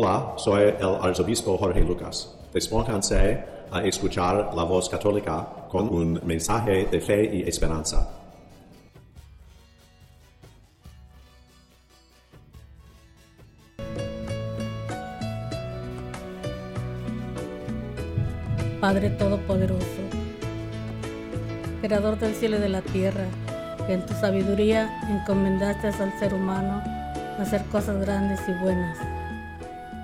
Hola, soy el arzobispo Jorge Lucas. Despónganse a escuchar la voz católica con un mensaje de fe y esperanza. Padre Todopoderoso, Creador del cielo y de la tierra, que en tu sabiduría encomendaste al ser humano hacer cosas grandes y buenas.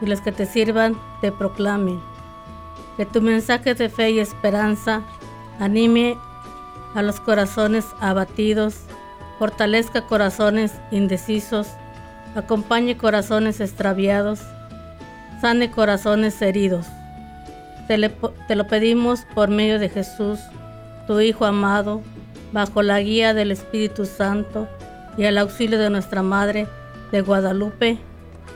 y los que te sirvan te proclamen. Que tu mensaje de fe y esperanza anime a los corazones abatidos, fortalezca corazones indecisos, acompañe corazones extraviados, sane corazones heridos. Te, te, lo pedimos por medio de Jesús, tu Hijo amado, bajo la guía del Espíritu Santo y al auxilio de nuestra Madre de Guadalupe.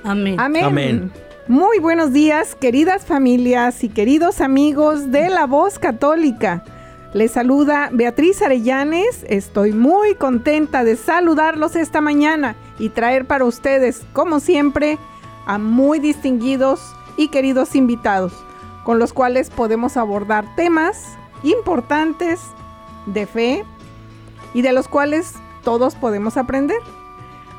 Amén. Amén. Amén. Muy buenos días, queridas familias y queridos amigos de La Voz Católica. Les saluda Beatriz Arellanes. Estoy muy contenta de saludarlos esta mañana y traer para ustedes, como siempre, a muy distinguidos y queridos invitados, con los cuales podemos abordar temas importantes de fe y de los cuales todos podemos aprender.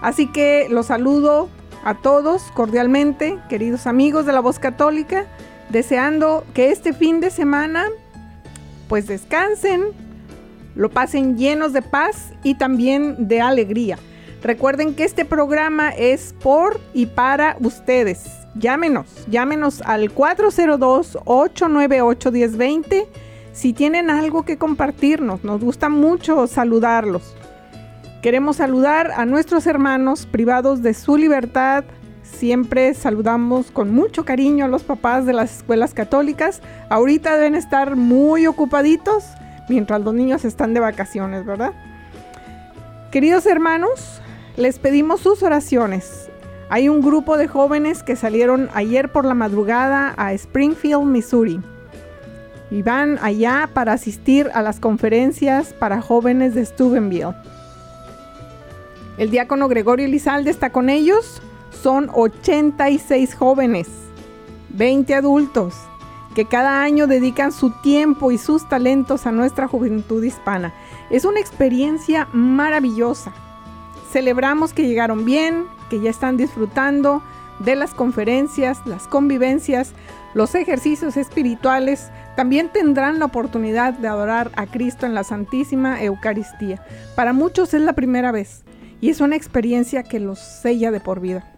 Así que los saludo a todos cordialmente, queridos amigos de la voz católica, deseando que este fin de semana pues descansen, lo pasen llenos de paz y también de alegría. Recuerden que este programa es por y para ustedes. Llámenos, llámenos al 402-898-1020 si tienen algo que compartirnos. Nos gusta mucho saludarlos. Queremos saludar a nuestros hermanos privados de su libertad. Siempre saludamos con mucho cariño a los papás de las escuelas católicas. Ahorita deben estar muy ocupaditos mientras los niños están de vacaciones, ¿verdad? Queridos hermanos, les pedimos sus oraciones. Hay un grupo de jóvenes que salieron ayer por la madrugada a Springfield, Missouri. Y van allá para asistir a las conferencias para jóvenes de Steubenville. El diácono Gregorio Lizalde está con ellos. Son 86 jóvenes, 20 adultos, que cada año dedican su tiempo y sus talentos a nuestra juventud hispana. Es una experiencia maravillosa. Celebramos que llegaron bien, que ya están disfrutando de las conferencias, las convivencias, los ejercicios espirituales. También tendrán la oportunidad de adorar a Cristo en la Santísima Eucaristía. Para muchos es la primera vez y es una experiencia que los sella de por vida.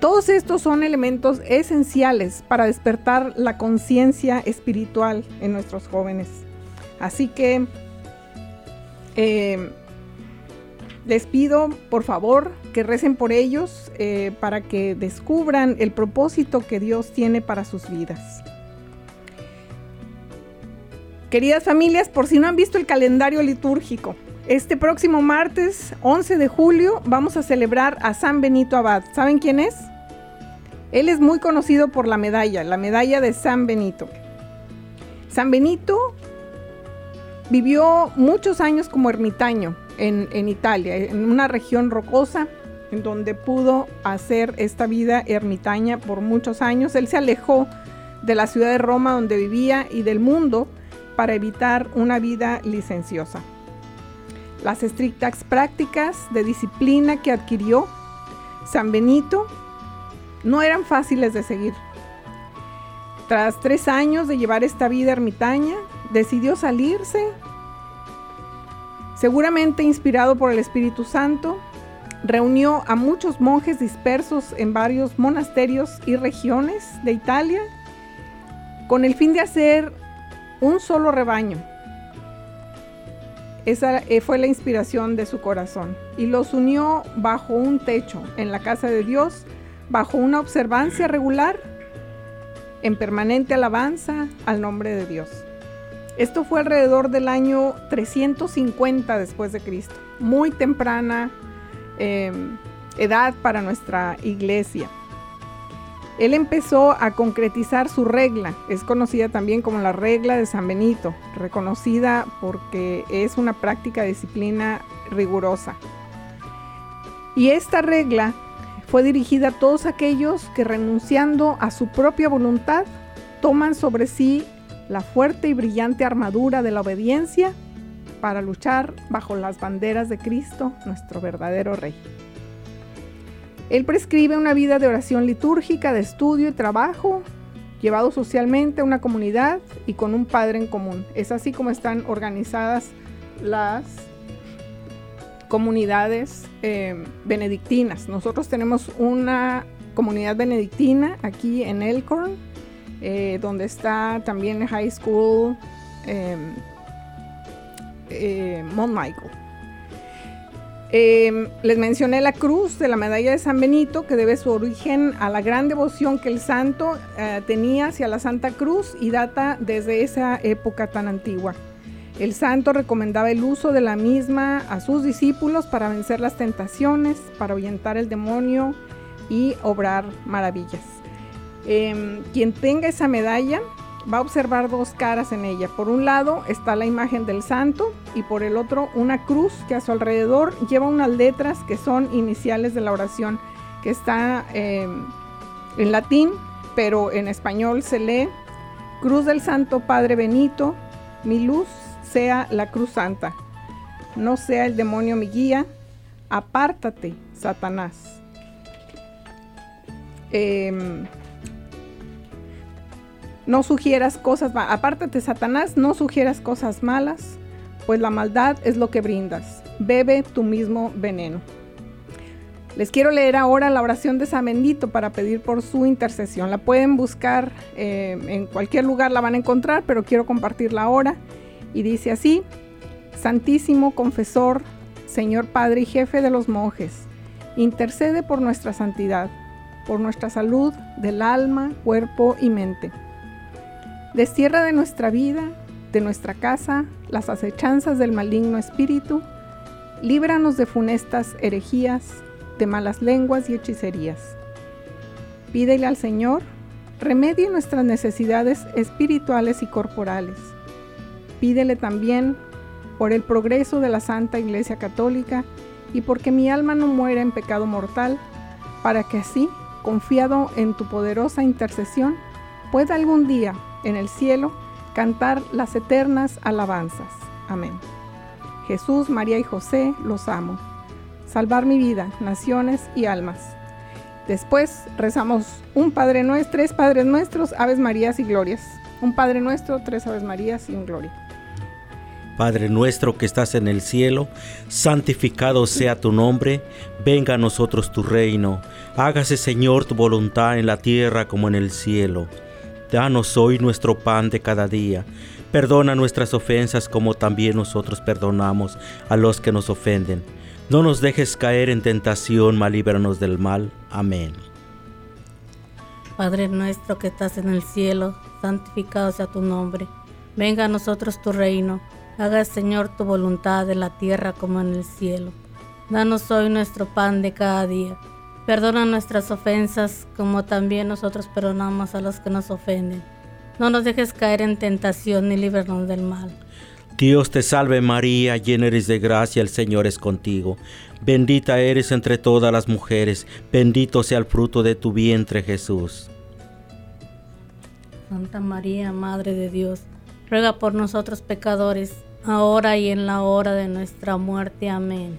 Todos estos son elementos esenciales para despertar la conciencia espiritual en nuestros jóvenes. Así que eh, les pido por favor que recen por ellos eh, para que descubran el propósito que Dios tiene para sus vidas. Queridas familias, por si no han visto el calendario litúrgico, este próximo martes 11 de julio vamos a celebrar a San Benito Abad. ¿Saben quién es? Él es muy conocido por la medalla, la medalla de San Benito. San Benito vivió muchos años como ermitaño en, en Italia, en una región rocosa, en donde pudo hacer esta vida ermitaña por muchos años. Él se alejó de la ciudad de Roma donde vivía y del mundo para evitar una vida licenciosa. Las estrictas prácticas de disciplina que adquirió San Benito no eran fáciles de seguir. Tras tres años de llevar esta vida ermitaña, decidió salirse, seguramente inspirado por el Espíritu Santo, reunió a muchos monjes dispersos en varios monasterios y regiones de Italia con el fin de hacer un solo rebaño. Esa eh, fue la inspiración de su corazón y los unió bajo un techo en la casa de Dios, bajo una observancia regular, en permanente alabanza al nombre de Dios. Esto fue alrededor del año 350 después de Cristo, muy temprana em, edad para nuestra iglesia. Él empezó a concretizar su regla, es conocida también como la regla de San Benito, reconocida porque es una práctica de disciplina rigurosa. Y esta regla fue dirigida a todos aquellos que renunciando a su propia voluntad toman sobre sí la fuerte y brillante armadura de la obediencia para luchar bajo las banderas de Cristo, nuestro verdadero Rey. Él prescribe una vida de oración litúrgica, de estudio y trabajo, llevado socialmente a una comunidad y con un padre en común. Es así como están organizadas las comunidades eh, benedictinas. Nosotros tenemos una comunidad benedictina aquí en Elkhorn, eh, donde está también High School eh, Mount Michael. Em, les mencioné la cruz de la medalla de San Benito, que debe su origen a la gran devoción que el santo eh, tenía hacia la Santa Cruz y data desde esa época tan antigua. El santo recomendaba el uso de la misma a sus discípulos para vencer las tentaciones, para ahuyentar el demonio y obrar maravillas. Em, quien tenga esa medalla va a observar dos caras en ella. Por un lado está la imagen del santo y por el otro una cruz que a su alrededor lleva unas letras que son iniciales de la oración, que está em, en latín, pero en español se lee, Cruz del Santo Padre Benito, mi luz sea la cruz santa, no sea el demonio mi guía, apártate, Satanás. Em, no sugieras cosas, apártate Satanás, no sugieras cosas malas, pues la maldad es lo que brindas. Bebe tu mismo veneno. Les quiero leer ahora la oración de San Bendito para pedir por su intercesión. La pueden buscar eh, en cualquier lugar, la van a encontrar, pero quiero compartirla ahora. Y dice así, Santísimo Confesor, Señor Padre y Jefe de los monjes, intercede por nuestra santidad, por nuestra salud del alma, cuerpo y mente Destierra de nuestra vida, de nuestra casa, las acechanzas del maligno espíritu. Líbranos de funestas herejías, de malas lenguas y hechicerías. Pídele al Señor, remedie nuestras necesidades espirituales y corporales. Pídele también por el progreso de la Santa Iglesia Católica y porque mi alma no muera en pecado mortal, para que así, confiado en tu poderosa intercesión, pueda algún día en el cielo cantar las eternas alabanzas. Amén. Jesús, María y José, los amo. Salvar mi vida, naciones y almas. Después rezamos un Padre Nuestro, tres Padres Nuestros, Aves Marías y Glorias. Un Padre Nuestro, tres Aves Marías y un Gloria. Padre nuestro que estás en el cielo, santificado sea tu nombre, venga a nosotros tu reino, hágase Señor tu voluntad en la tierra como en el cielo. Danos hoy nuestro pan de cada día. Perdona nuestras ofensas como también nosotros perdonamos a los que nos ofenden. No nos dejes caer en tentación, mas líbranos del mal. Amén. Padre nuestro que estás en el cielo, santificado sea tu nombre. Venga a nosotros tu reino. Haga Señor tu voluntad en la tierra como en el cielo. Danos hoy nuestro pan de cada día Perdona nuestras ofensas como también nosotros perdonamos a los que nos ofenden. No nos dejes caer en tentación ni líbranos del mal. Dios te salve María, llena eres de gracia, el Señor es contigo. Bendita eres entre todas las mujeres, bendito sea el fruto de tu vientre Jesús. Santa María, Madre de Dios, ruega por nosotros pecadores, ahora y en la hora de nuestra muerte. Amén.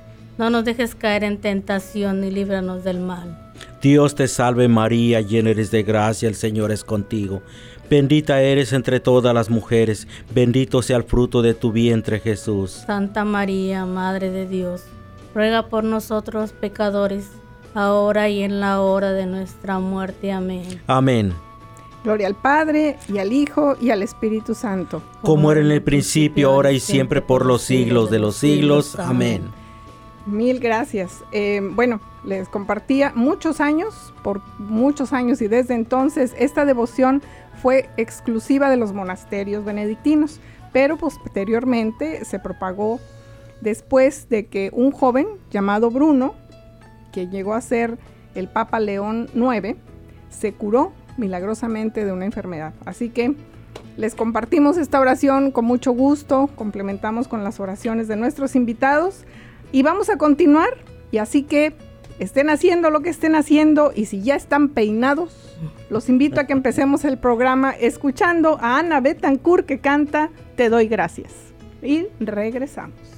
No nos dejes caer en tentación y líbranos del mal. Dios te salve María, llena eres de gracia, el Señor es contigo. Bendita eres entre todas las mujeres, bendito sea el fruto de tu vientre Jesús. Santa María, Madre de Dios, ruega por nosotros pecadores, ahora y en la hora de nuestra muerte. Amén. Amén. Gloria al Padre, y al Hijo, y al Espíritu Santo. Como era en el principio, ahora y siempre, por los siglos de los siglos. Amén. Mil gracias. Eh, bueno, les compartía muchos años, por muchos años y desde entonces esta devoción fue exclusiva de los monasterios benedictinos, pero posteriormente se propagó después de que un joven llamado Bruno, que llegó a ser el Papa León IX, se curó milagrosamente de una enfermedad. Así que les compartimos esta oración con mucho gusto, complementamos con las oraciones de nuestros invitados y vamos a continuar. Y así que estén haciendo lo que estén haciendo y si ya están peinados, los invito a que empecemos el programa escuchando a Ana Betancourt que canta Te doy gracias. Y regresamos.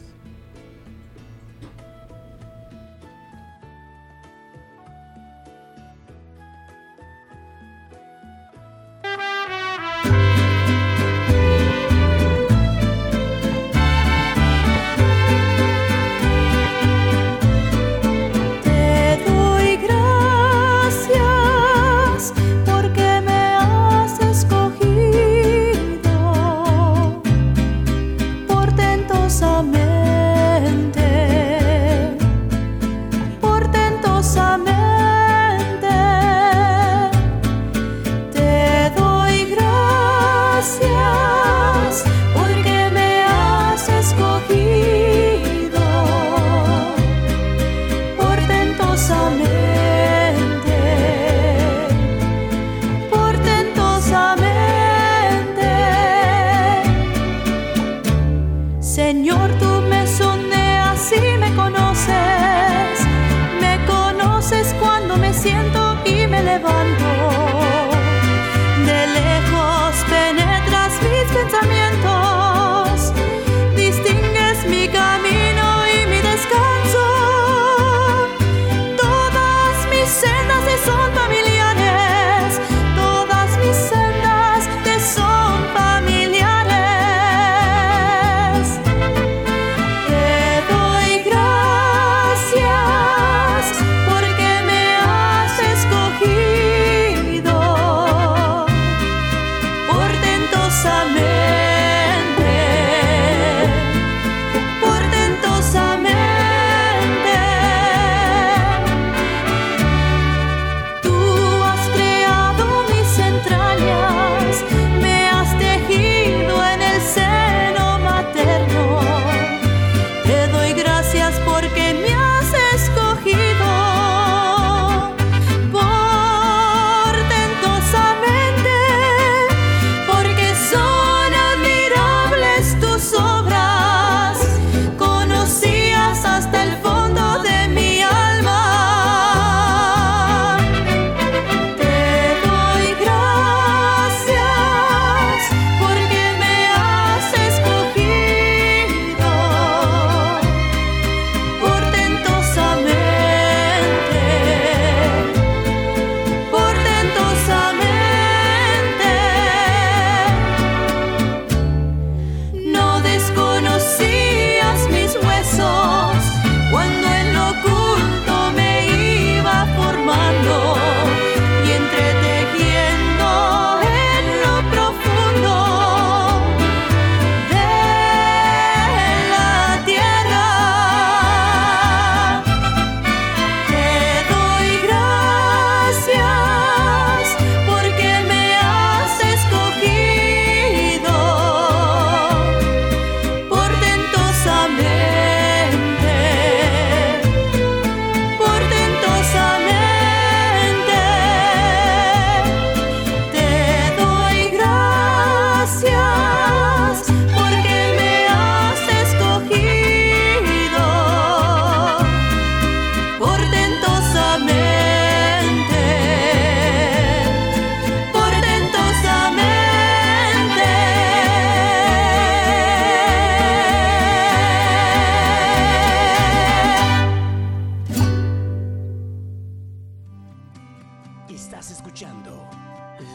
Escuchando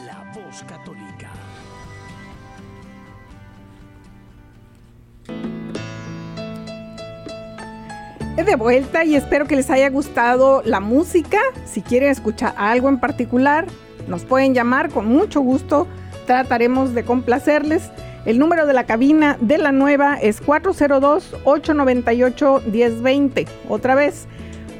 La Voz Católica. de vuelta y espero que les haya gustado la música. Si quieren escuchar algo en particular, nos pueden llamar con mucho gusto. Trataremos de complacerles. El número de la cabina de la nueva es 402-898-1020. Otra vez,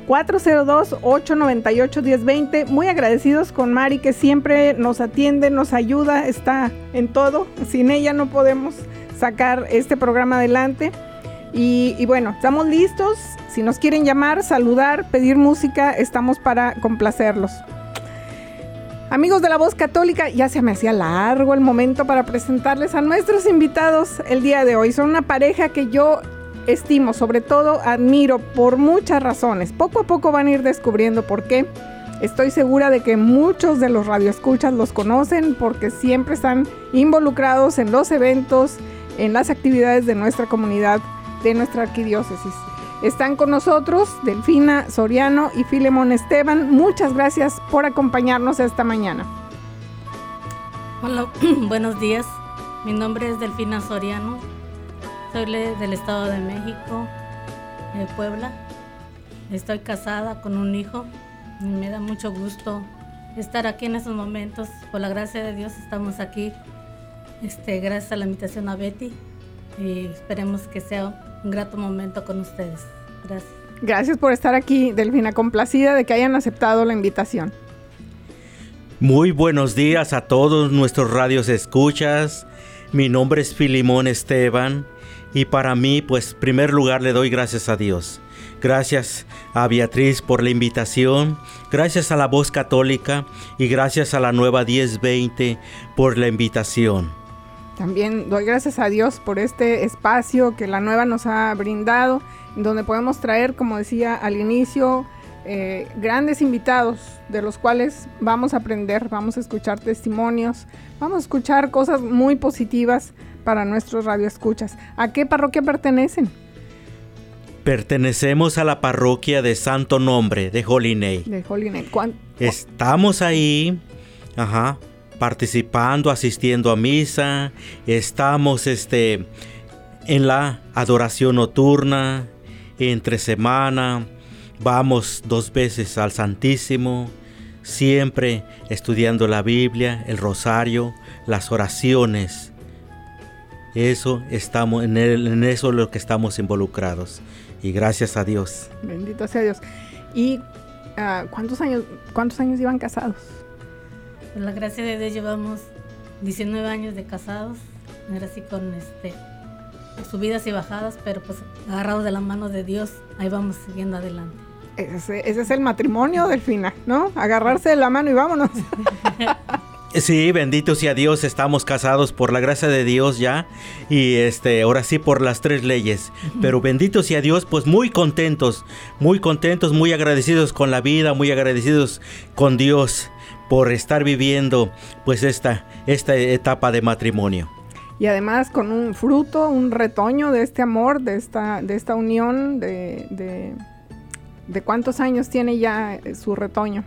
402-898-1020. Muy agradecidos con Mari que siempre nos atiende, nos ayuda, está en todo. Sin ella no podemos sacar este programa adelante. Y, y, bueno, estamos listos. Si nos quieren llamar, saludar, pedir música, estamos para complacerlos. Amigos de la voz católica, ya se me hacía largo el momento para presentarles a nuestros invitados el día de hoy. Son una pareja que yo estimo, sobre todo admiro por muchas razones. Poco a poco van a ir descubriendo por qué. Estoy segura de que muchos de los radioescuchas los conocen porque siempre están involucrados en los eventos, en las actividades de nuestra comunidad, de nuestra arquidiócesis. Están con nosotros Delfina Soriano y Filemón Esteban. Muchas gracias por acompañarnos esta mañana. Hola, buenos días. Mi nombre es Delfina Soriano. Soy del Estado de México, de Puebla. Estoy casada con un hijo y me da mucho gusto estar aquí en estos momentos. Por la gracia de Dios estamos aquí. Este, gracias a la invitación a Betty y esperemos que sea un grato momento con ustedes. Gracias. Gracias por estar aquí, Delfina, complacida de que hayan aceptado la invitación. Muy buenos días a todos nuestros radios escuchas. Mi nombre es Filimón Esteban y para mí, pues, primer lugar le doy gracias a Dios. Gracias a Beatriz por la invitación, gracias a la voz católica y gracias a la nueva 1020 por la invitación. También doy gracias a Dios por este espacio que la nueva nos ha brindado, donde podemos traer, como decía al inicio, eh, grandes invitados de los cuales vamos a aprender, vamos a escuchar testimonios, vamos a escuchar cosas muy positivas para nuestros radioescuchas. ¿A qué parroquia pertenecen? Pertenecemos a la parroquia de Santo Nombre de Holinay. De Holinay. Estamos ahí, ajá, participando, asistiendo a misa, estamos este, en la adoración nocturna, entre semana, vamos dos veces al Santísimo, siempre estudiando la Biblia, el rosario, las oraciones. Eso estamos en, en eso es lo que estamos involucrados y gracias a Dios. Bendito sea Dios. ¿Y uh, cuántos años cuántos años llevan casados? Por la gracia de Dios llevamos 19 años de casados, era así con este subidas y bajadas, pero pues agarrados de la mano de Dios, ahí vamos siguiendo adelante. Ese, es el matrimonio del final, ¿no? Agarrarse de la mano y vámonos. Sí, bendito sea Dios, estamos casados por la gracia de Dios ya y este ahora sí por las tres leyes. Pero bendito sea Dios, pues muy contentos, muy contentos, muy agradecidos con la vida, muy agradecidos con Dios por estar viviendo pues esta, esta etapa de matrimonio. Y además con un fruto, un retoño de este amor, de esta, de esta unión, de, de, de cuántos años tiene ya su retoño.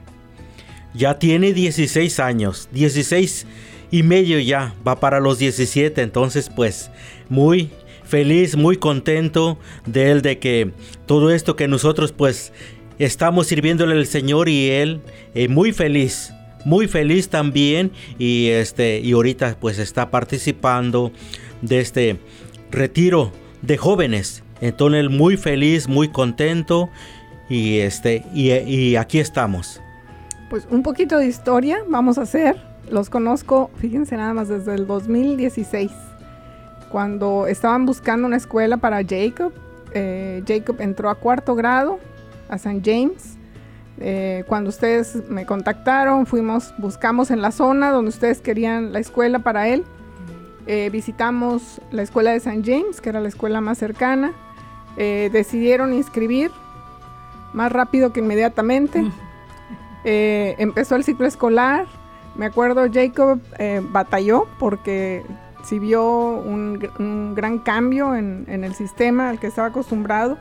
Ya tiene 16 años, 16 y medio ya, va para los 17, entonces pues muy feliz, muy contento de él, de que todo esto que nosotros pues estamos sirviéndole al Señor y él eh, muy feliz muy feliz también y este y ahorita pues está participando de este retiro de jóvenes. Entonces muy feliz, muy contento y este y, y aquí estamos. Pues un poquito de historia vamos a hacer. Los conozco, fíjense nada más desde el 2016 cuando estaban buscando una escuela para Jacob. Eh, Jacob entró a cuarto grado a St. James eh, cuando ustedes me contactaron, fuimos, buscamos en la zona donde ustedes querían la escuela para él. Eh, visitamos la escuela de St. James, que era la escuela más cercana. Decidieron inscribir más rápido que inmediatamente. Empezó el ciclo escolar. Me acuerdo, Jacob batalló porque si vio un, gran cambio en, el sistema al que estaba acostumbrado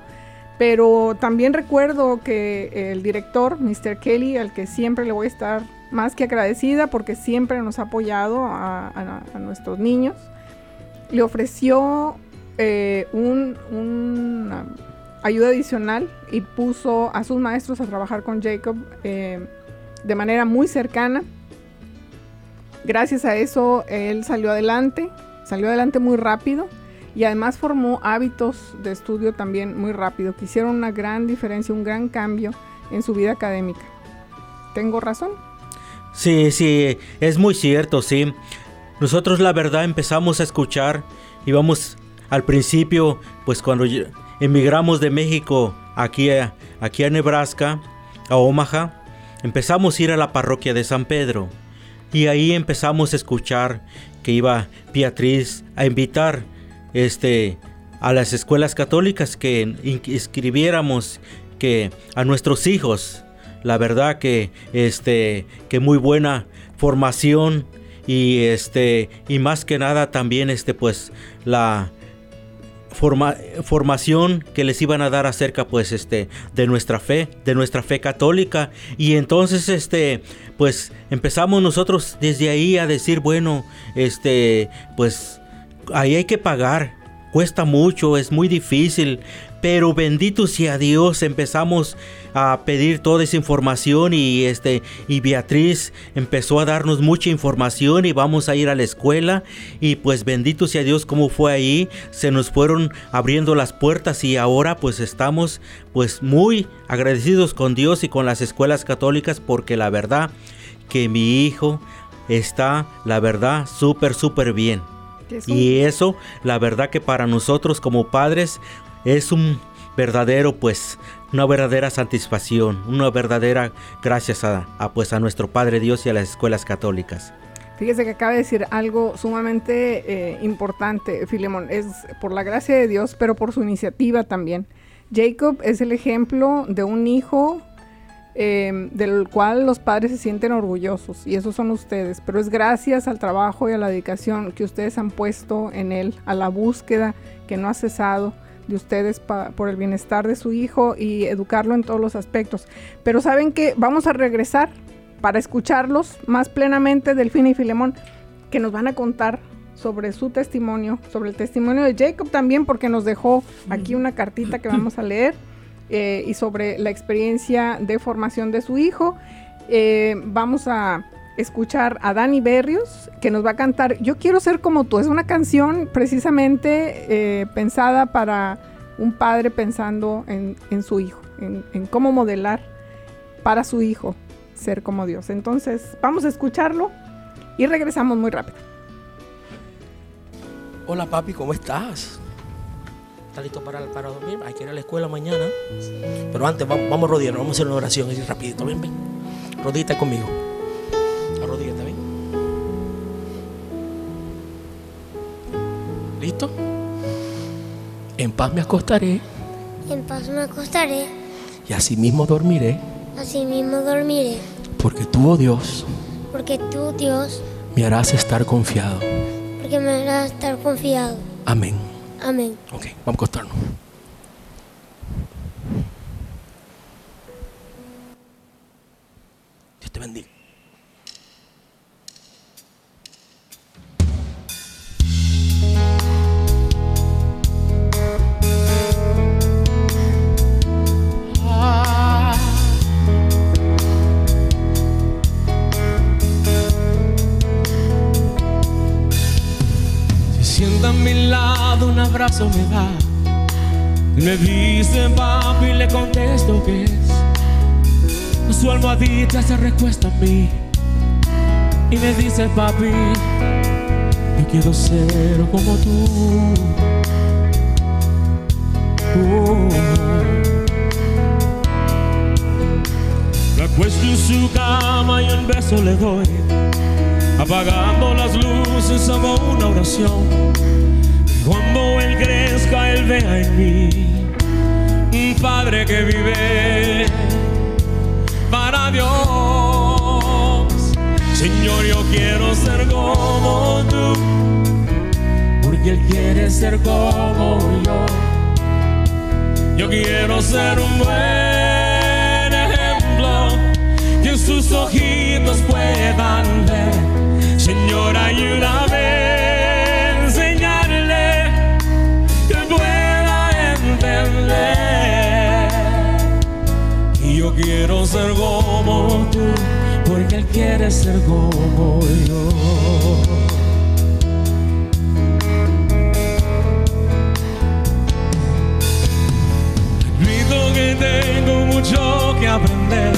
pero también recuerdo que el director, Mr. Kelly, al que siempre le voy a estar más que agradecida porque siempre nos ha apoyado a, nuestros niños. Le ofreció eh, un, ayuda adicional y puso a sus maestros a trabajar con Jacob eh, de manera muy cercana. Gracias a eso él salió adelante, salió adelante muy rápido y además formó hábitos de estudio también muy rápido que hicieron una gran diferencia, un gran cambio en su vida académica. ¿Tengo razón? Sí, sí, es muy cierto, sí. Nosotros la verdad empezamos a escuchar, íbamos al principio, pues cuando emigramos de México aquí a, aquí a Nebraska, a Omaha, empezamos a ir a la parroquia de San Pedro. Y ahí empezamos a escuchar que iba Beatriz a invitar este, a las escuelas católicas que inscribiéramos que a nuestros hijos. La verdad que este que muy buena formación y este y más que nada también este pues la formación que les iban a dar acerca pues este de nuestra fe de nuestra fe católica. Y entonces este pues empezamos nosotros desde ahí a decir bueno este pues ahí hay que pagar. Cuesta mucho es muy difícil pero bendito sea Dios, empezamos a pedir toda esa información y este y Beatriz empezó a darnos mucha información y vamos a ir a la escuela. Y pues bendito sea Dios como fue ahí, se nos fueron abriendo las puertas y ahora pues estamos pues muy agradecidos con Dios y con las escuelas católicas porque la verdad que mi hijo está la verdad súper súper bien. Y eso, la verdad que para nosotros como padres es un verdadero, pues, una verdadera satisfacción, una verdadera gracias a, pues, a nuestro Padre Dios y a las escuelas católicas. Fíjese que acaba de decir algo sumamente eh, importante, Filemón. Es por la gracia de Dios, pero por su iniciativa también. Jacob es el ejemplo de un hijo em, del cual los padres se sienten orgullosos y esos son ustedes, pero es gracias al trabajo y a la dedicación que ustedes han puesto en él, a la búsqueda que no ha cesado de ustedes por el bienestar de su hijo y educarlo en todos los aspectos. Pero saben que vamos a regresar para escucharlos más plenamente, Delfina y Filemón, que nos van a contar sobre su testimonio, sobre el testimonio de Jacob también, porque nos dejó aquí una cartita que vamos a leer eh, y sobre la experiencia de formación de su hijo. Eh, vamos a escuchar a Dani Berrios, que nos va a cantar Yo quiero ser como tú. Es una canción precisamente eh, pensada para un padre pensando en, su hijo, en, cómo modelar para su hijo ser como Dios. Entonces, vamos a escucharlo y regresamos muy rápido. Hola papi, ¿cómo estás? ¿Estás listo para, para dormir? Hay que ir a la escuela mañana. Pero antes vamos, vamos a rodearnos, vamos a hacer una oración así rapidito. Ven, ven. Rodita conmigo. ¿Listo? En paz me acostaré. En paz me acostaré. Y así mismo dormiré. Así mismo dormiré. Porque tú, oh Dios. Porque tú, Dios. Me harás estar confiado. Porque me harás estar confiado. Amén. Amén. Ok, vamos a acostarnos. Me da. Me dice papi y le contesto que es. Su almohadita se recuesta a mí. Y me dice papi, yo quiero ser como tú. Oh. Su cama y un beso le doy. Apagando las luces hago una oración cuando Él crezca, Él vea en mí un Padre que vive para Dios. Señor, yo quiero ser como tú, porque Él quiere ser como yo. Yo quiero ser un buen ejemplo, que sus ojitos puedan ver. Señor, ayúdame Yo quiero ser como tú, porque Él quiere ser como yo. Admito que tengo mucho que aprender.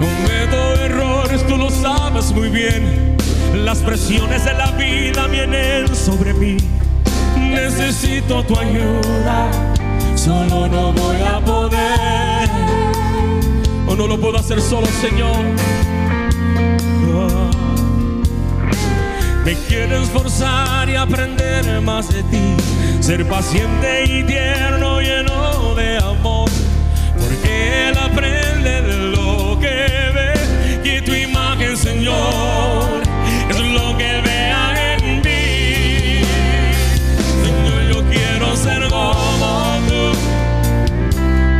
Cometo errores, tú lo sabes muy bien. Las presiones de la vida vienen sobre mí. Necesito tu ayuda, solo no voy a poder. No lo puedo hacer solo, Señor. Me quiero esforzar y aprender más de ti. Ser paciente y tierno, lleno de amor. Porque Él aprende de lo que ve. Que tu imagen, Señor, es lo que vea en mí. Señor, yo quiero ser como tú.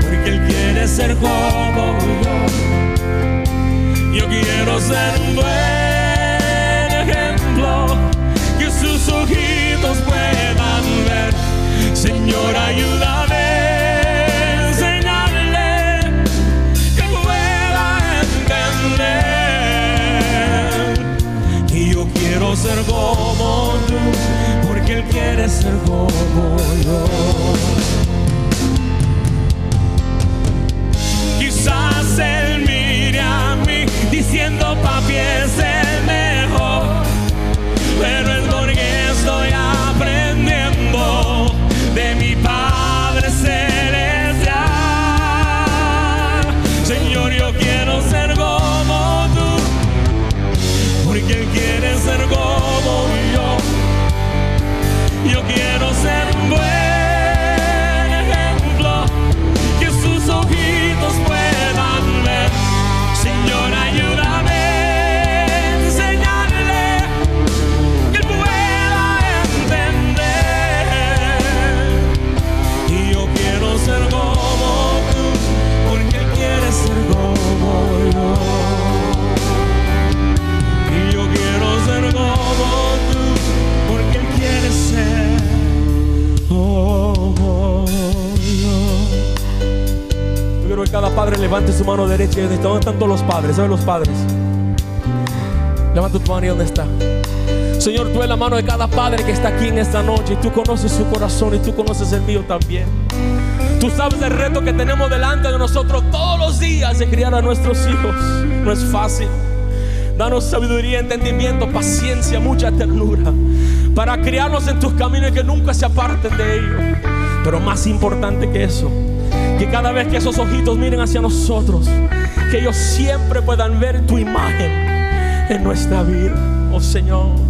Porque Él quiere ser como yo. Yo quiero ser un buen ejemplo que sus ojitos puedan ver. Señor, ayúdame enseñarle que pueda entender. Y yo quiero ser como tú, porque Él quiere ser como yo. Quizás él a mí diciendo levante su mano derecha y donde ¿Dónde están todos los padres? ¿Saben los padres? Levanta tu mano y dónde está. Señor, tú eres la mano de cada padre que está aquí en esta noche y tú conoces su corazón y tú conoces el mío también. Tú sabes el reto que tenemos delante de nosotros todos los días de criar a nuestros hijos. No es fácil. Danos sabiduría, entendimiento, paciencia, mucha ternura para criarlos en tus caminos y que nunca se aparten de ellos. Pero más importante que eso, que cada vez que esos ojitos miren hacia nosotros, que ellos siempre puedan ver tu imagen en nuestra vida, oh Señor.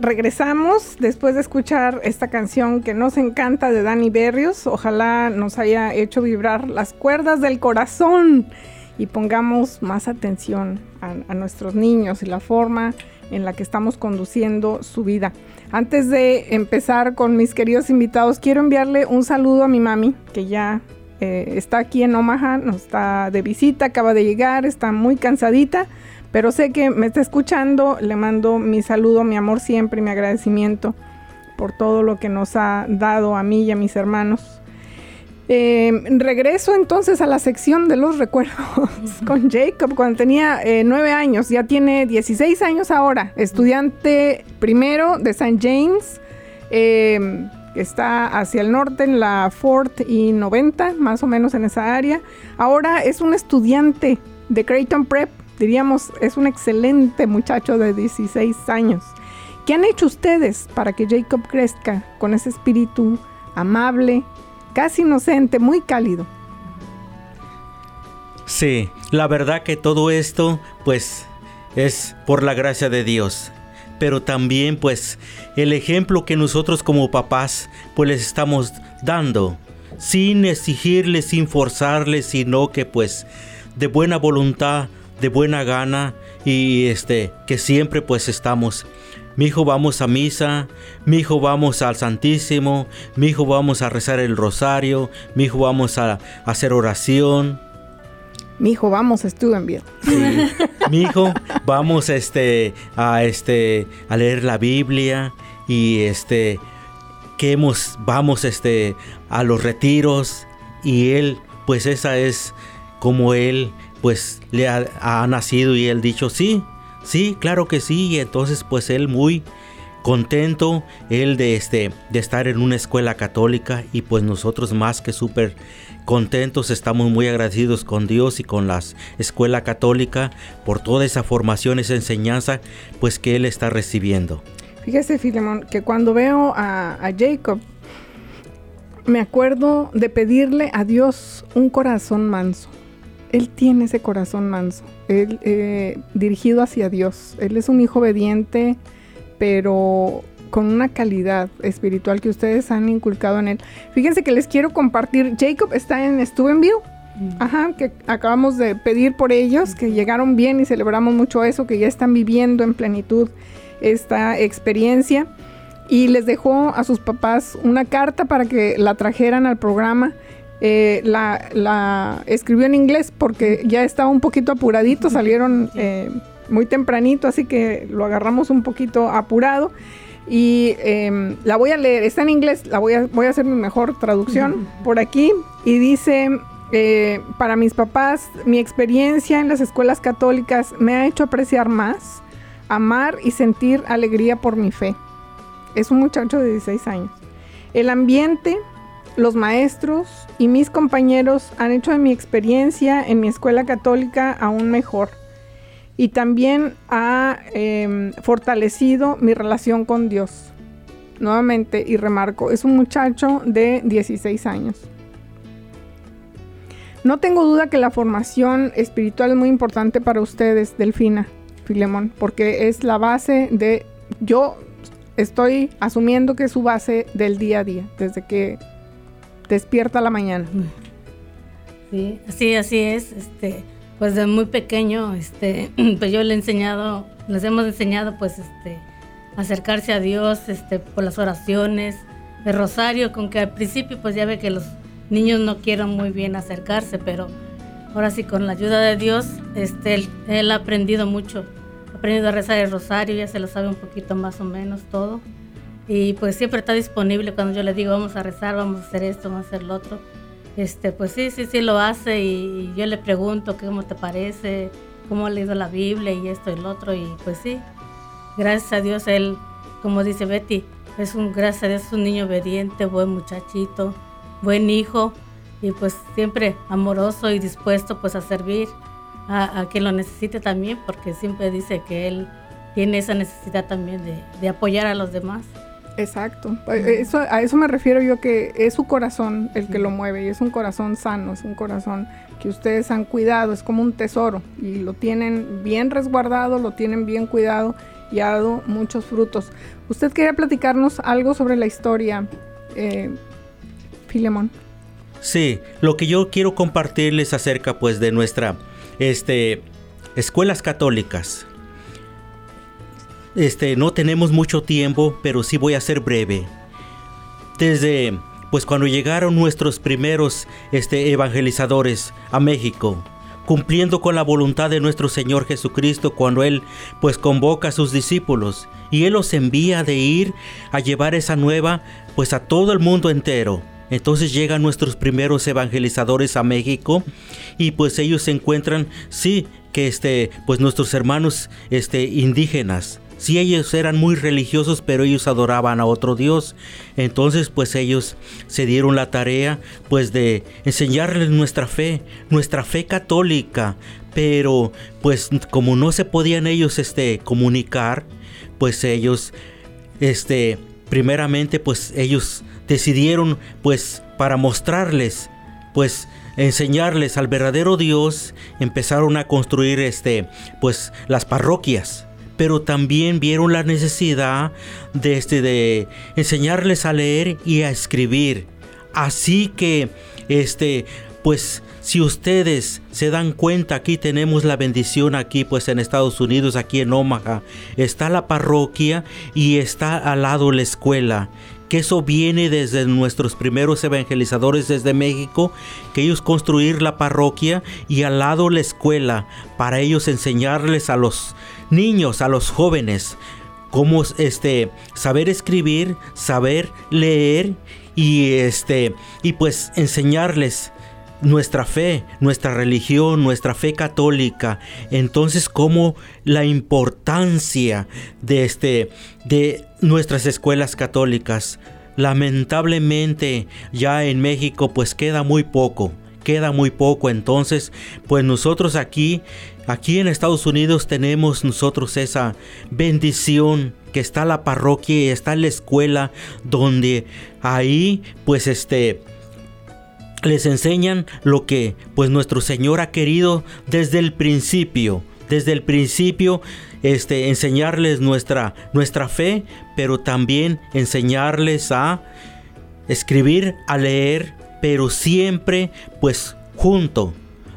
Regresamos después de escuchar esta canción que nos encanta de Dani Berrios. Ojalá nos haya hecho vibrar las cuerdas del corazón y pongamos más atención a, nuestros niños y la forma en la que estamos conduciendo su vida. Antes de empezar con mis queridos invitados, quiero enviarle un saludo a mi mami, que ya eh, está aquí en Omaha, nos está de visita, acaba de llegar, está muy cansadita, pero sé que me está escuchando. Le mando mi saludo, mi amor siempre mi agradecimiento por todo lo que nos ha dado a mí y a mis hermanos. Eh, regreso entonces a la sección de los recuerdos con Jacob cuando tenía eh, nueve años, ya tiene 16 años ahora, estudiante primero de St. James, eh, está hacia el norte en la Fort y 90, más o menos en esa área. Ahora es un estudiante de Creighton Prep, diríamos, es un excelente muchacho de 16 años. ¿Qué han hecho ustedes para que Jacob crezca con ese espíritu amable, casi inocente, muy cálido. Sí, la verdad que todo esto pues es por la gracia de Dios. Pero también pues el ejemplo que nosotros como papás pues les estamos dando. Sin exigirles, sin forzarles, sino que pues de buena voluntad, de buena gana y este que siempre pues estamos mi hijo vamos a misa, mi hijo vamos al Santísimo, mi hijo vamos a rezar el rosario, mi hijo vamos a, hacer oración. Mi hijo vamos a Stubenville. Sí. mi hijo vamos este, a, este, a leer la Biblia y este, que hemos, vamos este, a los retiros y él, pues esa es como él, pues le ha, nacido y él dicho, sí, Sí, claro que sí, y entonces pues él muy contento, él de, este, de estar en una escuela católica y pues nosotros más que súper contentos, estamos muy agradecidos con Dios y con la escuela católica por toda esa formación, esa enseñanza pues que él está recibiendo. Fíjese Filemón, que cuando veo a Jacob, me acuerdo de pedirle a Dios un corazón manso él tiene ese corazón manso, él eh, dirigido hacia Dios. Él es un hijo obediente, pero con una calidad espiritual que ustedes han inculcado en él. Fíjense que les quiero compartir. Jacob está en Steubenville. Mm. Ajá, que acabamos de pedir por ellos, que llegaron bien y celebramos mucho eso, que ya están viviendo en plenitud esta experiencia. Y les dejó a sus papás una carta para que la trajeran al programa eh, la, escribió en inglés porque ya estaba un poquito apuradito, salieron eh, muy tempranito, así que lo agarramos un poquito apurado. Y em, la voy a leer, está en inglés, la voy a, voy a hacer mi mejor traducción por aquí. Y dice, eh, para mis papás, mi experiencia en las escuelas católicas me ha hecho apreciar más, amar y sentir alegría por mi fe. Es un muchacho de 16 años. El ambiente los maestros y mis compañeros han hecho de mi experiencia en mi escuela católica aún mejor y también ha em, fortalecido mi relación con Dios. Nuevamente, y remarco, es un muchacho de 16 años. No tengo duda que la formación espiritual es muy importante para ustedes, Delfina, Filemón, porque es la base de, yo estoy asumiendo que es su base del día a día, desde que despierta la mañana. Sí, así, así es. Este, pues de muy pequeño, este, pues yo le he enseñado, les hemos enseñado, pues, este, acercarse a Dios, este, por las oraciones, el rosario, con que al principio, pues ya ve que los niños no quieren muy bien acercarse, pero ahora sí, con la ayuda de Dios, este, él, él ha aprendido mucho, ha aprendido a rezar el rosario, ya se lo sabe un poquito más o menos todo y pues siempre está disponible cuando yo le digo vamos a rezar, vamos a hacer esto, vamos a hacer lo otro. Este, pues sí, sí, sí lo hace y yo le pregunto cómo te parece, cómo ha leído la Biblia y esto y lo otro y pues sí, gracias a Dios él, como dice Betty, es un, gracias a Dios, es un niño obediente, buen muchachito, buen hijo y pues siempre amoroso y dispuesto pues a servir a, quien lo necesite también porque siempre dice que él tiene esa necesidad también de, de apoyar a los demás. Exacto. Eso, a eso me refiero yo que es su corazón el que lo mueve y es un corazón sano, es un corazón que ustedes han cuidado, es como un tesoro y lo tienen bien resguardado, lo tienen bien cuidado y ha dado muchos frutos. ¿Usted quería platicarnos algo sobre la historia, eh, Filemón? Sí, lo que yo quiero compartirles acerca pues de nuestra este, escuelas católicas este, no tenemos mucho tiempo, pero sí voy a ser breve. Desde, pues cuando llegaron nuestros primeros este, evangelizadores a México, cumpliendo con la voluntad de nuestro Señor Jesucristo cuando Él pues convoca a sus discípulos y Él los envía de ir a llevar esa nueva pues a todo el mundo entero. Entonces llegan nuestros primeros evangelizadores a México y pues ellos se encuentran, sí, que este, pues nuestros hermanos este, indígenas, Sí, ellos eran muy religiosos, pero ellos adoraban a otro Dios. Entonces, pues ellos se dieron la tarea, pues de enseñarles nuestra fe, nuestra fe católica. Pero, pues como no se podían ellos, este, comunicar, pues ellos, este, primeramente, pues ellos decidieron, pues, para mostrarles, pues, enseñarles al verdadero Dios, empezaron a construir, este, pues, las parroquias pero también vieron la necesidad de, este, de enseñarles a leer y a escribir. Así que, este, pues, si ustedes se dan cuenta, aquí tenemos la bendición aquí, pues en Estados Unidos, aquí en Omaha, está la parroquia y está al lado la escuela que eso viene desde nuestros primeros evangelizadores desde México, que ellos construir la parroquia y al lado la escuela para ellos enseñarles a los niños, a los jóvenes, cómo este saber escribir, saber leer y este y pues enseñarles nuestra fe, nuestra religión, nuestra fe católica. Entonces, cómo la importancia de este de nuestras escuelas católicas. Lamentablemente, ya en México pues queda muy poco, queda muy poco. Entonces, pues nosotros aquí aquí en Estados Unidos tenemos nosotros esa bendición que está la parroquia y está la escuela donde ahí pues este les enseñan lo que pues nuestro Señor ha querido desde el principio, desde el principio este enseñarles nuestra nuestra fe, pero también enseñarles a escribir, a leer, pero siempre pues junto,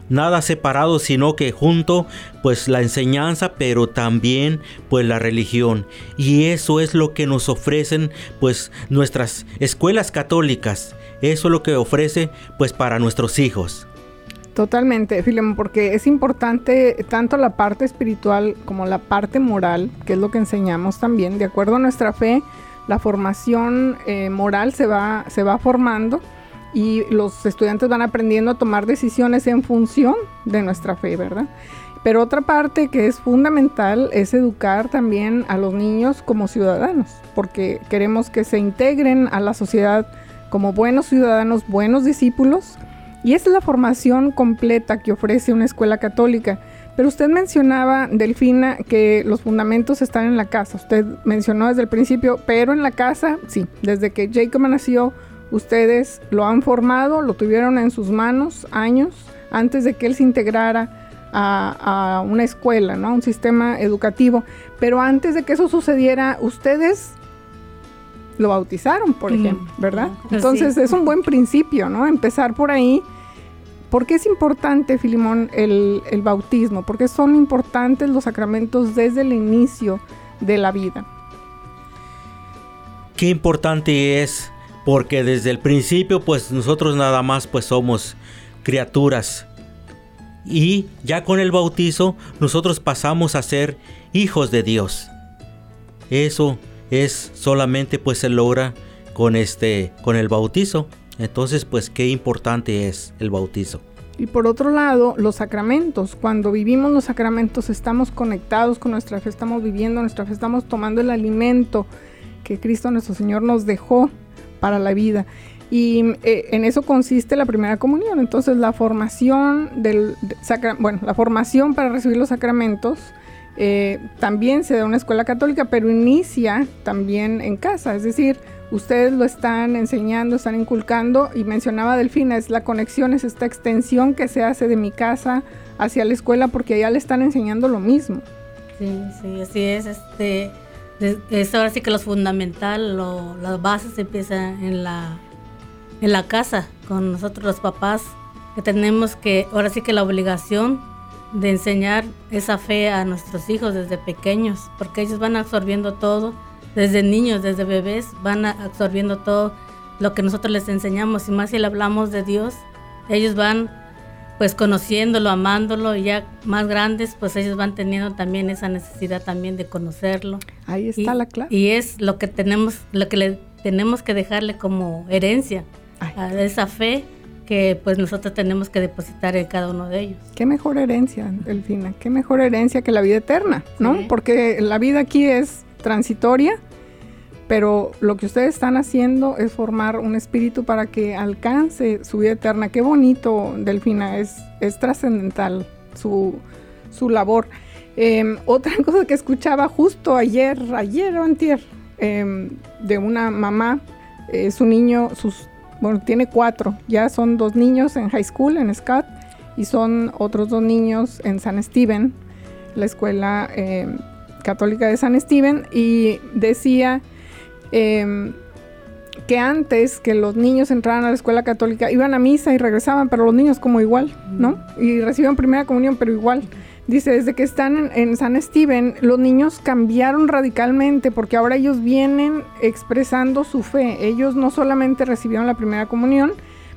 nada separado, sino que junto pues la enseñanza, pero también pues la religión. Y eso es lo que nos ofrecen pues nuestras escuelas católicas. Eso es lo que ofrece pues para nuestros hijos. Totalmente, Filemón, porque es importante tanto la parte espiritual como la parte moral, que es lo que enseñamos también. De acuerdo a nuestra fe, la formación eh, moral se va, se va formando y los estudiantes van aprendiendo a tomar decisiones en función de nuestra fe, ¿verdad? Pero otra parte que es fundamental es educar también a los niños como ciudadanos, porque queremos que se integren a la sociedad como buenos ciudadanos, buenos discípulos y esa es la formación completa que ofrece una escuela católica. Pero usted mencionaba, Delfina, que los fundamentos están en la casa. Usted mencionó desde el principio, pero en la casa, sí, desde que Jacob nació, ustedes lo han formado, lo tuvieron en sus manos años antes de que él se integrara a, una escuela, ¿no? a un sistema educativo. Pero antes de que eso sucediera, ustedes lo bautizaron, por ejemplo, ¿verdad? Entonces es un buen principio, ¿no? Empezar por ahí. ¿Por qué es importante, Filimón, el, el bautismo? Porque son importantes los sacramentos desde el inicio de la vida. Qué importante es, porque desde el principio, pues nosotros nada más pues somos criaturas. Y ya con el bautizo, nosotros pasamos a ser hijos de Dios. Eso es solamente pues se logra con este con el bautizo. Entonces, pues qué importante es el bautizo. Y por otro lado, los sacramentos. Cuando vivimos los sacramentos estamos conectados con nuestra fe, estamos viviendo nuestra fe, estamos tomando el alimento que Cristo nuestro Señor nos dejó para la vida. Y eh, en eso consiste la primera comunión. Entonces la formación del bueno, la formación para recibir los sacramentos eh, también se da una escuela católica, pero inicia también en casa, es decir, ustedes lo están enseñando, están inculcando y mencionaba Delfina, es la conexión, es esta extensión que se hace de mi casa hacia la escuela porque allá le están enseñando lo mismo. Sí, sí, así es, este, es ahora sí que lo fundamental, lo, las bases empiezan en la, en la casa, con nosotros los papás, que tenemos que, ahora sí que la obligación de enseñar esa fe a nuestros hijos desde pequeños, porque ellos van absorbiendo todo, desde niños, desde bebés, van absorbiendo todo lo que nosotros les enseñamos, y más si le hablamos de Dios, ellos van pues conociéndolo, amándolo, y ya más grandes, pues ellos van teniendo también esa necesidad también de conocerlo. Ahí está la clave. Y es lo que tenemos, lo que le tenemos que dejarle como herencia, a esa fe que pues nosotros tenemos que depositar en cada uno de ellos. Qué mejor herencia, Delfina, qué mejor herencia que la vida eterna, ¿no? Porque la vida aquí es transitoria, pero lo que ustedes están haciendo es formar un espíritu para que alcance su vida eterna. Qué bonito, Delfina, es, es trascendental su, su labor. Em, otra cosa que escuchaba justo ayer, ayer o antier, em, de una mamá, eh, su niño, sus bueno, tiene cuatro, ya son dos niños en high school, en SCAT, y son otros dos niños en San Steven, la escuela em, católica de San Steven, y decía em, que antes que los niños entraran a la escuela católica, iban a misa y regresaban, pero los niños como igual, ¿no? Y recibían primera comunión, pero igual. Dice, desde que están en, San Steven, los niños cambiaron radicalmente porque ahora ellos vienen expresando su fe. Ellos no solamente recibieron la primera comunión,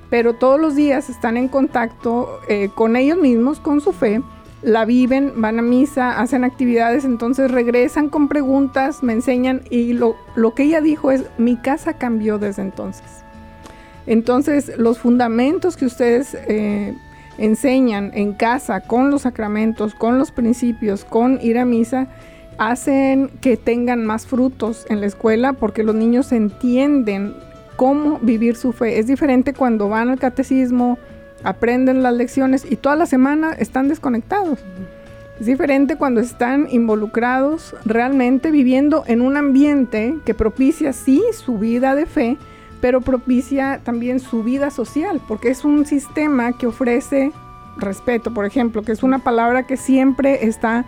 pero todos los días están en contacto eh, con ellos mismos, con su fe, la viven, van a misa, hacen actividades, entonces regresan con preguntas, me enseñan y lo, lo que ella dijo es, mi casa cambió desde entonces. Entonces, los fundamentos que ustedes eh, enseñan en casa con los sacramentos, con los principios, con ir a misa, hacen que tengan más frutos en la escuela porque los niños entienden cómo vivir su fe. Es diferente cuando van al catecismo, aprenden las lecciones y toda la semana están desconectados. Es diferente cuando están involucrados realmente viviendo en un ambiente que propicia sí su vida de fe, pero propicia también su vida social, porque es un sistema que ofrece respeto, por ejemplo, que es una palabra que siempre está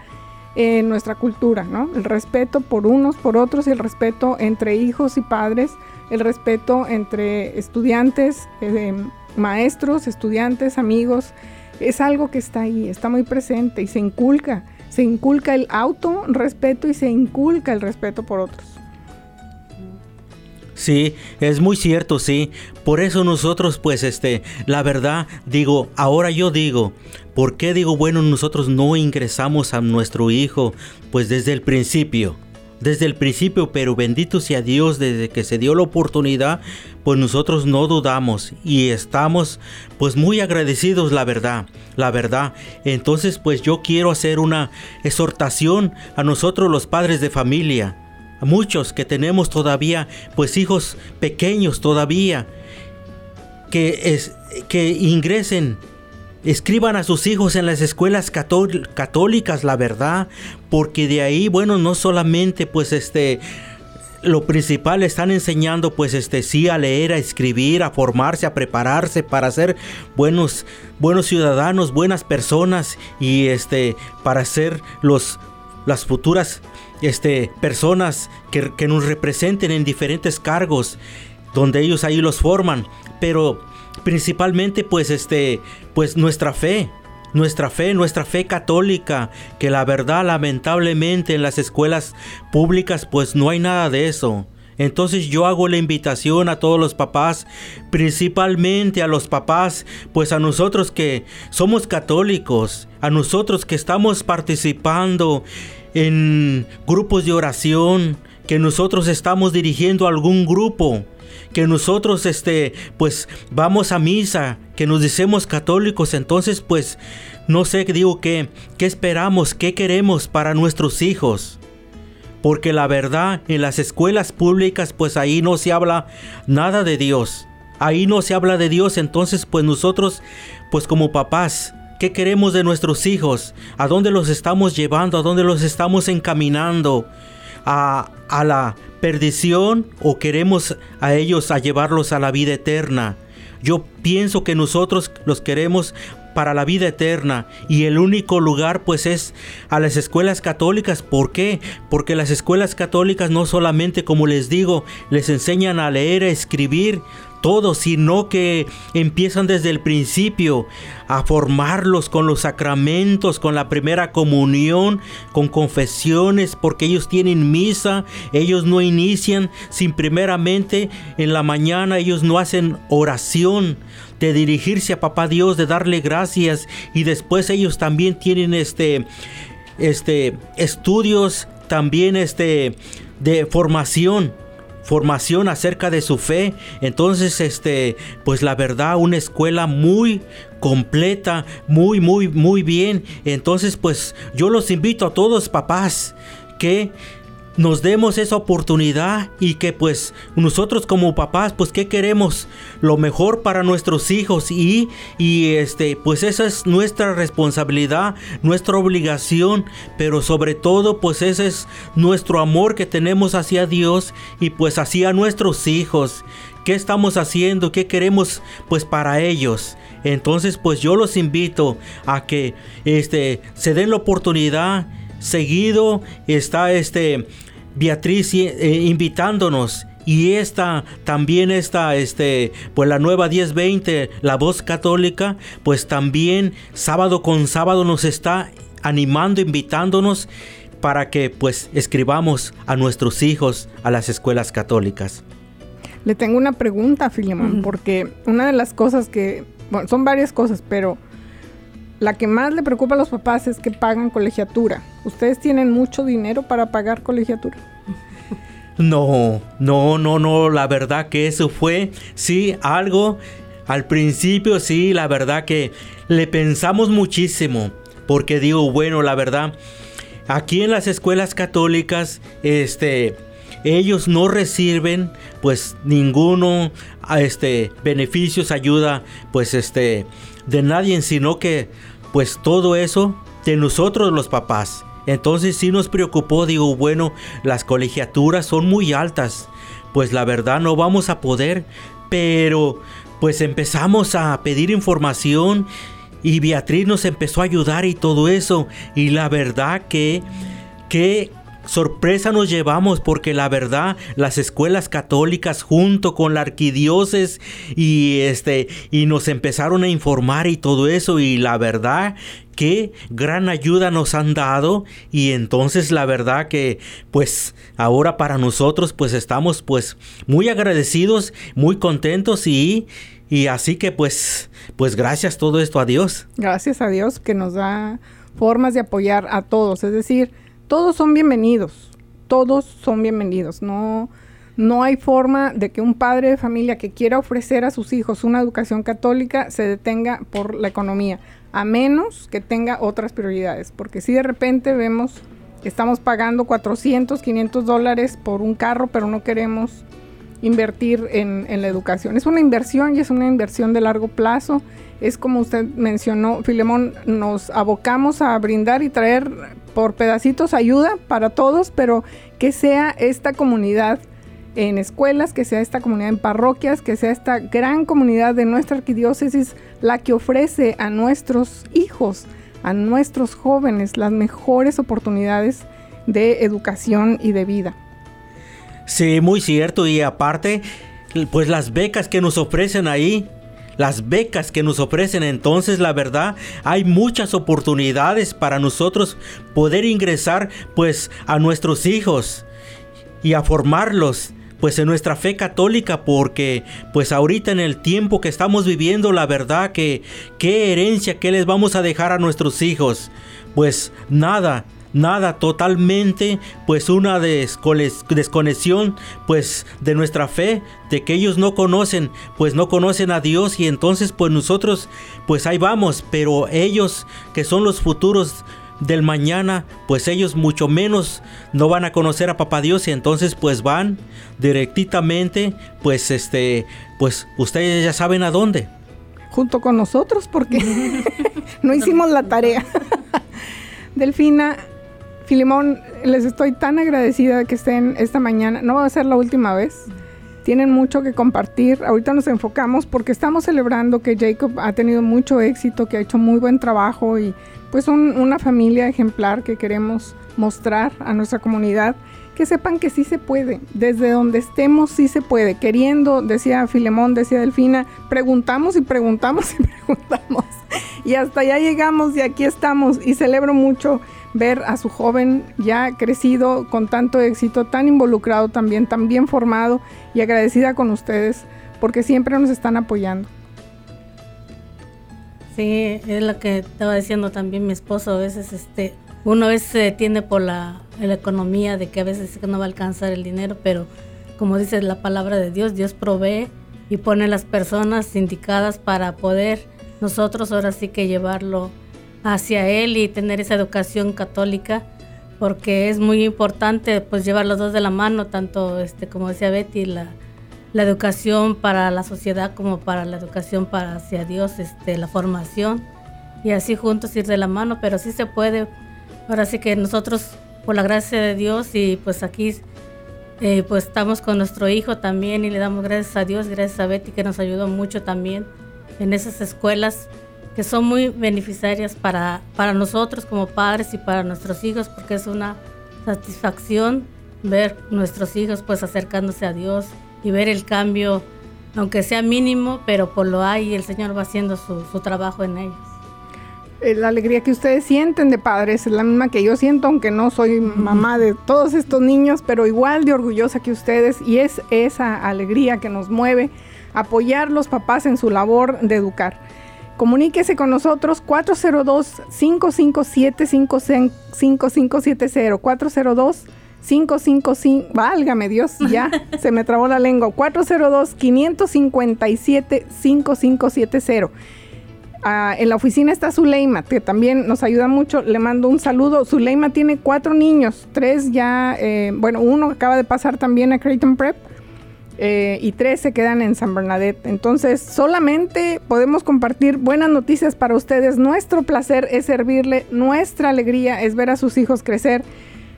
en nuestra cultura, ¿no? El respeto por unos, por otros, y el respeto entre hijos y padres, el respeto entre estudiantes, eh, maestros, estudiantes, amigos, es algo que está ahí, está muy presente y se inculca, se inculca el auto respeto y se inculca el respeto por otros. Sí, es muy cierto, sí. Por eso nosotros, pues, este, la verdad, digo, ahora yo digo, ¿por qué digo, bueno, nosotros no ingresamos a nuestro hijo, pues desde el principio? Desde el principio, pero bendito sea Dios, desde que se dio la oportunidad, pues nosotros no dudamos y estamos pues muy agradecidos, la verdad, la verdad. Entonces, pues yo quiero hacer una exhortación a nosotros los padres de familia muchos que tenemos todavía, pues hijos pequeños todavía, que, es, que ingresen, escriban a sus hijos en las escuelas católicas, la verdad, porque de ahí, bueno, no solamente pues este lo principal están enseñando pues este sí a leer, a escribir, a formarse, a prepararse para ser buenos buenos ciudadanos, buenas personas y este para ser los las futuras este, personas que, que nos representen en diferentes cargos, donde ellos ahí los forman, pero principalmente pues este, pues nuestra fe, nuestra fe, nuestra fe católica, que la verdad lamentablemente en las escuelas públicas pues no hay nada de eso. Entonces yo hago la invitación a todos los papás, principalmente a los papás, pues a nosotros que somos católicos, a nosotros que estamos participando en grupos de oración, que nosotros estamos dirigiendo algún grupo, que nosotros este pues vamos a misa, que nos decimos católicos, entonces pues no sé, digo que qué esperamos, qué queremos para nuestros hijos. Porque la verdad, en las escuelas públicas pues ahí no se habla nada de Dios. Ahí no se habla de Dios, entonces pues nosotros pues como papás ¿Qué queremos de nuestros hijos? ¿A dónde los estamos llevando? ¿A dónde los estamos encaminando? ¿A, a la perdición o queremos a ellos a llevarlos a la vida eterna? Yo pienso que nosotros los queremos para la vida eterna y el único lugar pues es a las escuelas católicas. ¿Por qué? Porque las escuelas católicas no solamente como les digo les enseñan a leer, a escribir, todo, sino que empiezan desde el principio a formarlos con los sacramentos, con la primera comunión, con confesiones, porque ellos tienen misa, ellos no inician sin primeramente en la mañana, ellos no hacen oración de dirigirse a papá Dios, de darle gracias y después ellos también tienen este este estudios también este de formación formación acerca de su fe. Entonces, este, pues la verdad, una escuela muy completa, muy, muy, muy bien. Entonces, pues yo los invito a todos, papás, que nos demos esa oportunidad y que pues nosotros como papás pues qué queremos lo mejor para nuestros hijos y, y este pues esa es nuestra responsabilidad nuestra obligación pero sobre todo pues ese es nuestro amor que tenemos hacia Dios y pues hacia nuestros hijos. Qué estamos haciendo qué queremos pues para ellos entonces pues yo los invito a que este se den la oportunidad seguido está este Beatriz eh, invitándonos. Y esta también está este pues la nueva 1020 la voz católica pues también sábado con sábado nos está animando invitándonos para que pues escribamos a nuestros hijos a las escuelas católicas. Le tengo una pregunta Filemón porque una de las cosas que bueno, son varias cosas pero la que más le preocupa a los papás es que pagan colegiatura. ¿Ustedes tienen mucho dinero para pagar colegiatura? No, no, no, no, la verdad que eso fue, sí, algo, al principio sí, la verdad que le pensamos muchísimo, porque digo, bueno, la verdad, aquí en las escuelas católicas, este, ellos no reciben pues ninguno este beneficios ayuda pues este de nadie sino que pues todo eso de nosotros los papás. Entonces sí nos preocupó, digo, bueno, las colegiaturas son muy altas, pues la verdad no vamos a poder, pero pues empezamos a pedir información y Beatriz nos empezó a ayudar y todo eso, y la verdad que, que sorpresa nos llevamos porque la verdad las escuelas católicas junto con la arquidiócesis y este y nos empezaron a informar y todo eso y la verdad que gran ayuda nos han dado y entonces la verdad que pues ahora para nosotros pues estamos pues muy agradecidos, muy contentos y y así que pues pues gracias todo esto a Dios. Gracias a Dios que nos da formas de apoyar a todos, es decir, todos son bienvenidos, todos son bienvenidos. No, no hay forma de que un padre de familia que quiera ofrecer a sus hijos una educación católica se detenga por la economía, a menos que tenga otras prioridades. Porque si de repente vemos que estamos pagando 400, 500 dólares por un carro, pero no queremos invertir en, en, la educación. Es una inversión y es una inversión de largo plazo. Es como usted mencionó, Filemón, nos abocamos a brindar y traer por pedacitos ayuda para todos, pero que sea esta comunidad en escuelas, que sea esta comunidad en parroquias, que sea esta gran comunidad de nuestra arquidiócesis la que ofrece a nuestros hijos, a nuestros jóvenes las mejores oportunidades de educación y de vida. Sí, muy cierto. Y aparte, pues las becas que nos ofrecen ahí, las becas que nos ofrecen. Entonces, la verdad, hay muchas oportunidades para nosotros poder ingresar pues a nuestros hijos y a formarlos pues en nuestra fe católica porque pues ahorita en el tiempo que estamos viviendo la verdad que qué herencia que les vamos a dejar a nuestros hijos pues nada nada totalmente pues una desconexión pues de nuestra fe de que ellos no conocen pues no conocen a Dios y entonces pues nosotros pues ahí vamos pero ellos que son los futuros del mañana pues ellos mucho menos no van a conocer a papá Dios y entonces pues van directamente pues este pues ustedes ya saben a dónde. Junto con nosotros porque no hicimos la tarea. Delfina, Filimón, les estoy tan agradecida de que estén esta mañana. No va a ser la última vez. Tienen mucho que compartir. Ahorita nos enfocamos porque estamos celebrando que Jacob ha tenido mucho éxito, que ha hecho muy buen trabajo y pues una familia ejemplar que queremos mostrar a nuestra comunidad. que sepan que sí se puede, desde donde estemos sí se puede, queriendo, decía Filemón, decía Delfina, preguntamos y preguntamos y preguntamos, y hasta ya llegamos y aquí estamos, y celebro mucho ver a su joven ya crecido con tanto éxito, tan involucrado también, tan bien formado y agradecida con ustedes porque siempre nos están apoyando. Sí, es lo que estaba diciendo también mi esposo, a veces este, uno a veces se detiene por la, economía de que a veces no va a alcanzar el dinero, pero como dice la palabra de Dios, Dios provee y pone las personas indicadas para poder nosotros ahora sí que llevarlo hacia él y tener esa educación católica porque es muy importante pues llevar los dos de la mano tanto este como decía Betty la, la educación para la sociedad como para la educación para hacia Dios este la formación y así juntos ir de la mano pero sí se puede. Ahora sí que nosotros por la gracia de Dios y pues aquí eh, pues estamos con nuestro hijo también y le damos gracias a Dios gracias a Betty que nos ayudó mucho también en esas escuelas que son muy beneficiarias para, para nosotros como padres y para nuestros hijos, porque es una satisfacción ver nuestros hijos pues acercándose a Dios y ver el cambio, aunque sea mínimo, pero por lo hay y el Señor va haciendo su, su trabajo en ellos. Eh, la alegría que ustedes sienten de padres es la misma que yo siento, aunque no soy mamá de todos estos niños, pero igual de orgullosa que ustedes y es esa alegría que nos mueve apoyar los papás en su labor de educar. Comuníquese con nosotros 402-557-5570. 402-555, válgame Dios, ya se me trabó la lengua. 402-557-5570. Ah, en la oficina está Zuleima, que también nos ayuda mucho. Le mando un saludo. Zuleima tiene cuatro niños, tres ya, eh, bueno, uno acaba de pasar también a Creighton Prep eh, y tres se quedan en San Bernadette. Entonces, solamente podemos compartir buenas noticias para ustedes. Nuestro placer es servirle, nuestra alegría es ver a sus hijos crecer.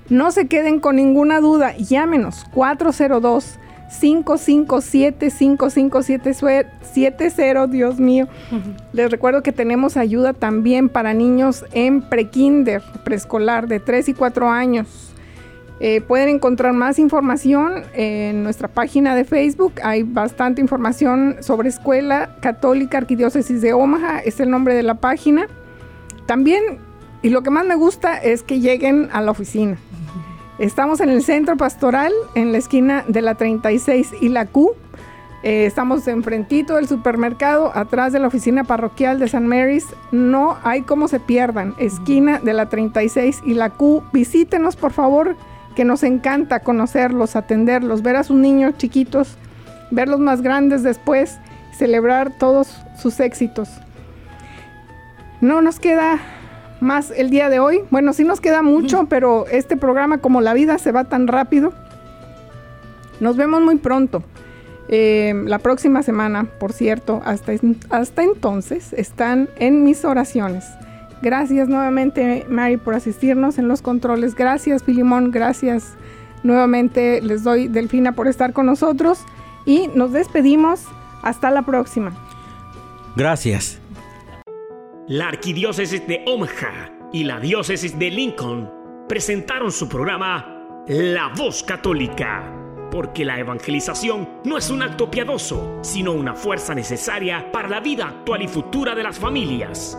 No se queden con ninguna duda, llámenos 402 557 5570, Dios mío. Les recuerdo que tenemos ayuda también para niños en prekinder, preescolar de 3 y 4 años. Eh, pueden encontrar más información en nuestra página de Facebook. Hay bastante información sobre Escuela Católica Arquidiócesis de Omaha. Es el nombre de la página. También, y lo que más me gusta es que lleguen a la oficina. Estamos en el centro pastoral, en la esquina de la 36 y la Q. Eh, estamos enfrentito del supermercado, atrás de la oficina parroquial de San Mary's. No hay cómo se pierdan. Esquina de la 36 y la Q. Visítenos, por favor que nos encanta conocerlos, atenderlos, ver a sus niños chiquitos, verlos más grandes después, celebrar todos sus éxitos. No nos queda más el día de hoy. Bueno, sí nos queda mucho, pero este programa, como la vida se va tan rápido, nos vemos muy pronto. Eh, la próxima semana, por cierto, hasta, hasta entonces, están en mis oraciones. Gracias nuevamente, Mary, por asistirnos en los controles. Gracias, Filimón. Gracias nuevamente. Les doy, Delfina, por estar con nosotros. Y nos despedimos. Hasta la próxima. Gracias. La Arquidiócesis de Omaha y la Diócesis de Lincoln presentaron su programa La Voz Católica, porque la evangelización no es un acto piadoso, sino una fuerza necesaria para la vida actual y futura de las familias.